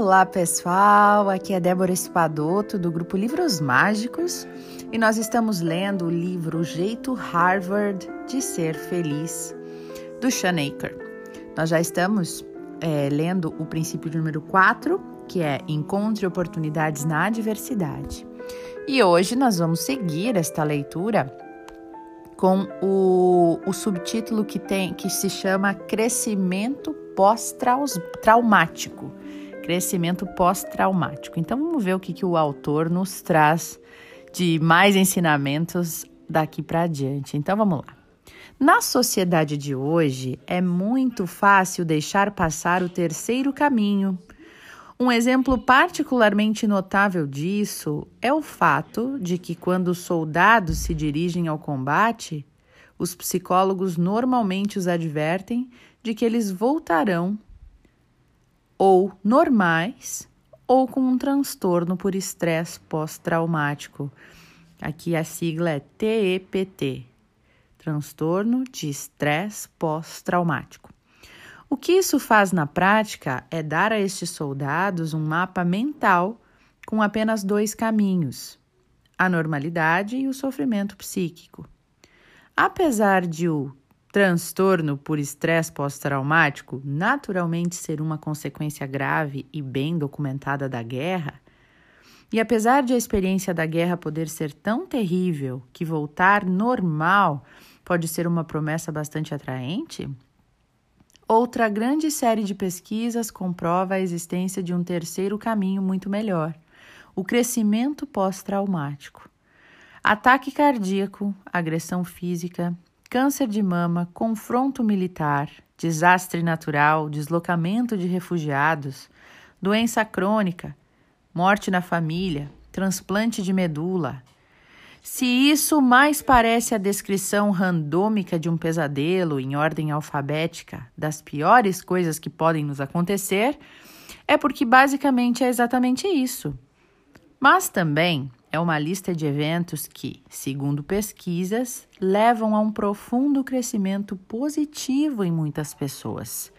Olá pessoal, aqui é Débora Espadoto do grupo Livros Mágicos e nós estamos lendo o livro O Jeito Harvard de Ser Feliz do Sean Aker. Nós já estamos é, lendo o princípio número 4, que é Encontre oportunidades na adversidade. E hoje nós vamos seguir esta leitura com o, o subtítulo que tem que se chama Crescimento pós-traumático. Crescimento pós-traumático. Então vamos ver o que, que o autor nos traz de mais ensinamentos daqui para adiante. Então vamos lá. Na sociedade de hoje, é muito fácil deixar passar o terceiro caminho. Um exemplo particularmente notável disso é o fato de que, quando os soldados se dirigem ao combate, os psicólogos normalmente os advertem de que eles voltarão ou normais ou com um transtorno por estresse pós-traumático. Aqui a sigla é TEPT, transtorno de estresse pós-traumático. O que isso faz na prática é dar a estes soldados um mapa mental com apenas dois caminhos: a normalidade e o sofrimento psíquico. Apesar de o transtorno por estresse pós-traumático naturalmente ser uma consequência grave e bem documentada da guerra, e apesar de a experiência da guerra poder ser tão terrível que voltar normal pode ser uma promessa bastante atraente, outra grande série de pesquisas comprova a existência de um terceiro caminho muito melhor: o crescimento pós-traumático. Ataque cardíaco, agressão física, câncer de mama, confronto militar, desastre natural, deslocamento de refugiados, doença crônica, morte na família, transplante de medula. Se isso mais parece a descrição randômica de um pesadelo em ordem alfabética das piores coisas que podem nos acontecer, é porque basicamente é exatamente isso. Mas também é uma lista de eventos que, segundo pesquisas, levam a um profundo crescimento positivo em muitas pessoas.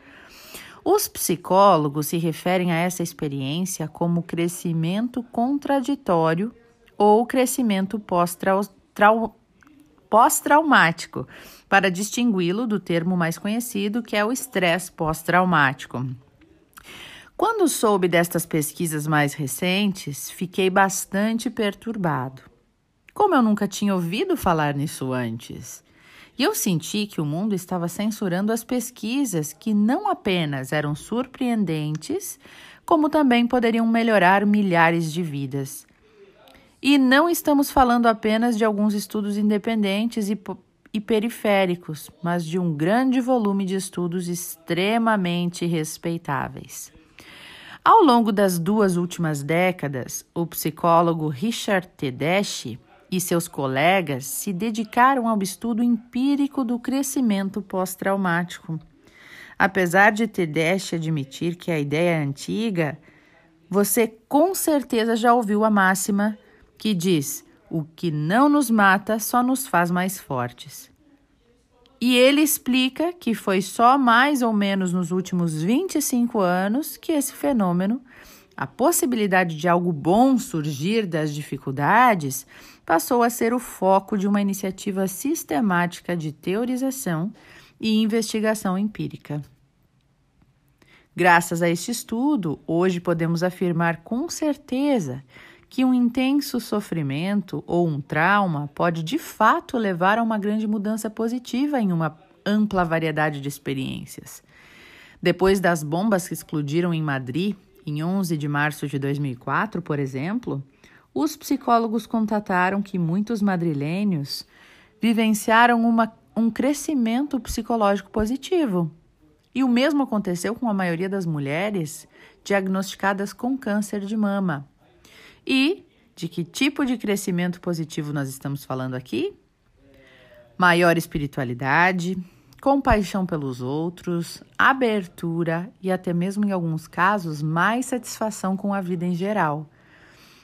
Os psicólogos se referem a essa experiência como crescimento contraditório ou crescimento pós-traumático, para distingui-lo do termo mais conhecido, que é o estresse pós-traumático. Quando soube destas pesquisas mais recentes, fiquei bastante perturbado. Como eu nunca tinha ouvido falar nisso antes. E eu senti que o mundo estava censurando as pesquisas que não apenas eram surpreendentes, como também poderiam melhorar milhares de vidas. E não estamos falando apenas de alguns estudos independentes e, e periféricos, mas de um grande volume de estudos extremamente respeitáveis. Ao longo das duas últimas décadas, o psicólogo Richard Tedeschi e seus colegas se dedicaram ao estudo empírico do crescimento pós-traumático. Apesar de Tedeschi admitir que a ideia é antiga, você com certeza já ouviu a máxima que diz: o que não nos mata só nos faz mais fortes. E ele explica que foi só mais ou menos nos últimos 25 anos que esse fenômeno, a possibilidade de algo bom surgir das dificuldades, passou a ser o foco de uma iniciativa sistemática de teorização e investigação empírica. Graças a este estudo, hoje podemos afirmar com certeza que um intenso sofrimento ou um trauma pode de fato levar a uma grande mudança positiva em uma ampla variedade de experiências. Depois das bombas que explodiram em Madrid, em 11 de março de 2004, por exemplo, os psicólogos contataram que muitos madrilênios vivenciaram uma, um crescimento psicológico positivo. E o mesmo aconteceu com a maioria das mulheres diagnosticadas com câncer de mama, e de que tipo de crescimento positivo nós estamos falando aqui? Maior espiritualidade, compaixão pelos outros, abertura e até mesmo em alguns casos mais satisfação com a vida em geral.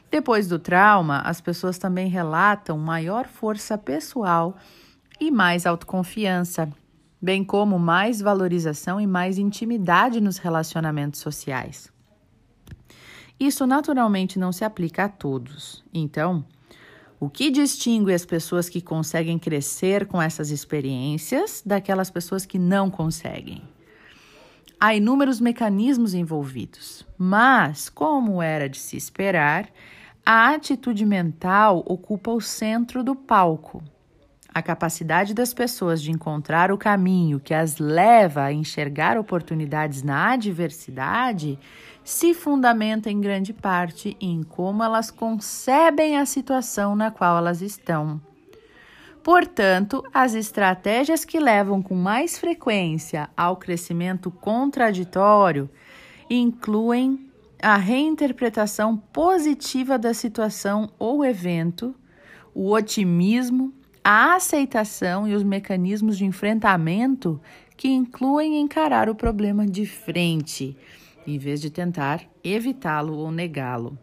Depois do trauma, as pessoas também relatam maior força pessoal e mais autoconfiança, bem como mais valorização e mais intimidade nos relacionamentos sociais. Isso naturalmente não se aplica a todos. Então, o que distingue as pessoas que conseguem crescer com essas experiências daquelas pessoas que não conseguem? Há inúmeros mecanismos envolvidos, mas, como era de se esperar, a atitude mental ocupa o centro do palco. A capacidade das pessoas de encontrar o caminho que as leva a enxergar oportunidades na adversidade se fundamenta em grande parte em como elas concebem a situação na qual elas estão. Portanto, as estratégias que levam com mais frequência ao crescimento contraditório incluem a reinterpretação positiva da situação ou evento, o otimismo, a aceitação e os mecanismos de enfrentamento que incluem encarar o problema de frente, em vez de tentar evitá-lo ou negá-lo.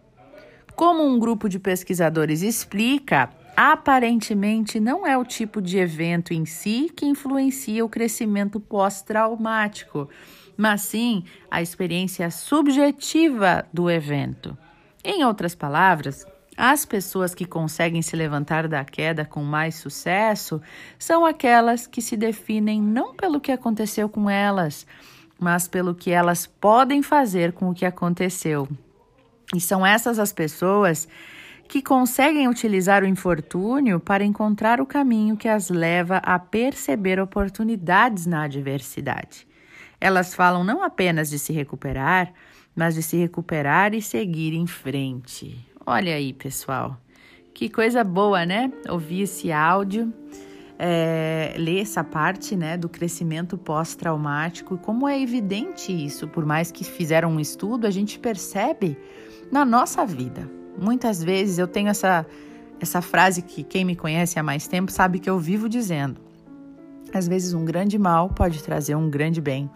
Como um grupo de pesquisadores explica, aparentemente não é o tipo de evento em si que influencia o crescimento pós-traumático, mas sim a experiência subjetiva do evento. Em outras palavras, as pessoas que conseguem se levantar da queda com mais sucesso são aquelas que se definem não pelo que aconteceu com elas, mas pelo que elas podem fazer com o que aconteceu. E são essas as pessoas que conseguem utilizar o infortúnio para encontrar o caminho que as leva a perceber oportunidades na adversidade. Elas falam não apenas de se recuperar, mas de se recuperar e seguir em frente. Olha aí, pessoal, que coisa boa, né? Ouvir esse áudio, é, ler essa parte, né, do crescimento pós-traumático. Como é evidente isso, por mais que fizeram um estudo, a gente percebe na nossa vida. Muitas vezes eu tenho essa, essa frase que quem me conhece há mais tempo sabe que eu vivo dizendo. Às vezes um grande mal pode trazer um grande bem.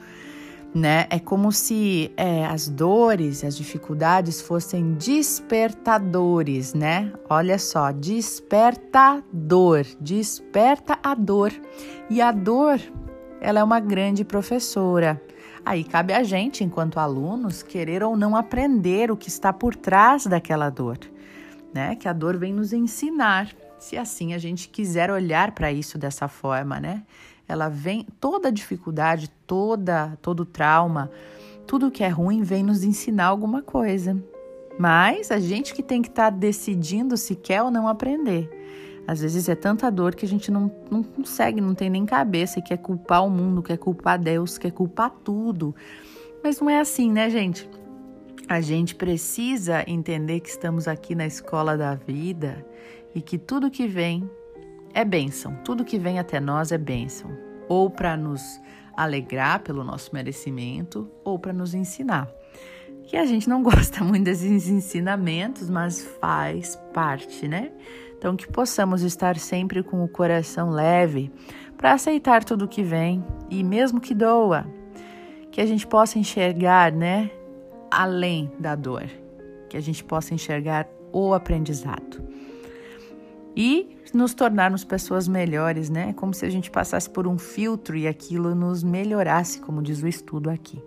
Né? É como se é, as dores, as dificuldades fossem despertadores, né? Olha só, despertador, desperta a dor. E a dor, ela é uma grande professora. Aí cabe a gente, enquanto alunos, querer ou não aprender o que está por trás daquela dor, né? Que a dor vem nos ensinar, se assim a gente quiser olhar para isso dessa forma, né? Ela vem toda dificuldade, toda todo trauma, tudo que é ruim vem nos ensinar alguma coisa. Mas a gente que tem que estar tá decidindo se quer ou não aprender. Às vezes é tanta dor que a gente não, não consegue, não tem nem cabeça e quer culpar o mundo, quer culpar Deus, quer culpar tudo. Mas não é assim, né, gente? A gente precisa entender que estamos aqui na escola da vida e que tudo que vem é bênção, tudo que vem até nós é bênção. Ou para nos alegrar pelo nosso merecimento, ou para nos ensinar. Que a gente não gosta muito desses ensinamentos, mas faz parte, né? Então, que possamos estar sempre com o coração leve para aceitar tudo que vem e mesmo que doa, que a gente possa enxergar, né, além da dor, que a gente possa enxergar o aprendizado e nos tornarmos pessoas melhores, né? Como se a gente passasse por um filtro e aquilo nos melhorasse, como diz o estudo aqui.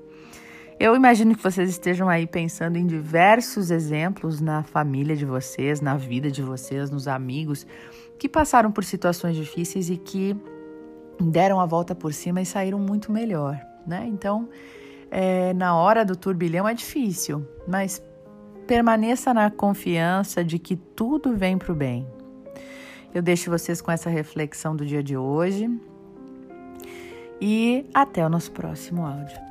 Eu imagino que vocês estejam aí pensando em diversos exemplos na família de vocês, na vida de vocês, nos amigos que passaram por situações difíceis e que deram a volta por cima e saíram muito melhor, né? Então, é, na hora do turbilhão é difícil, mas permaneça na confiança de que tudo vem para o bem. Eu deixo vocês com essa reflexão do dia de hoje e até o nosso próximo áudio.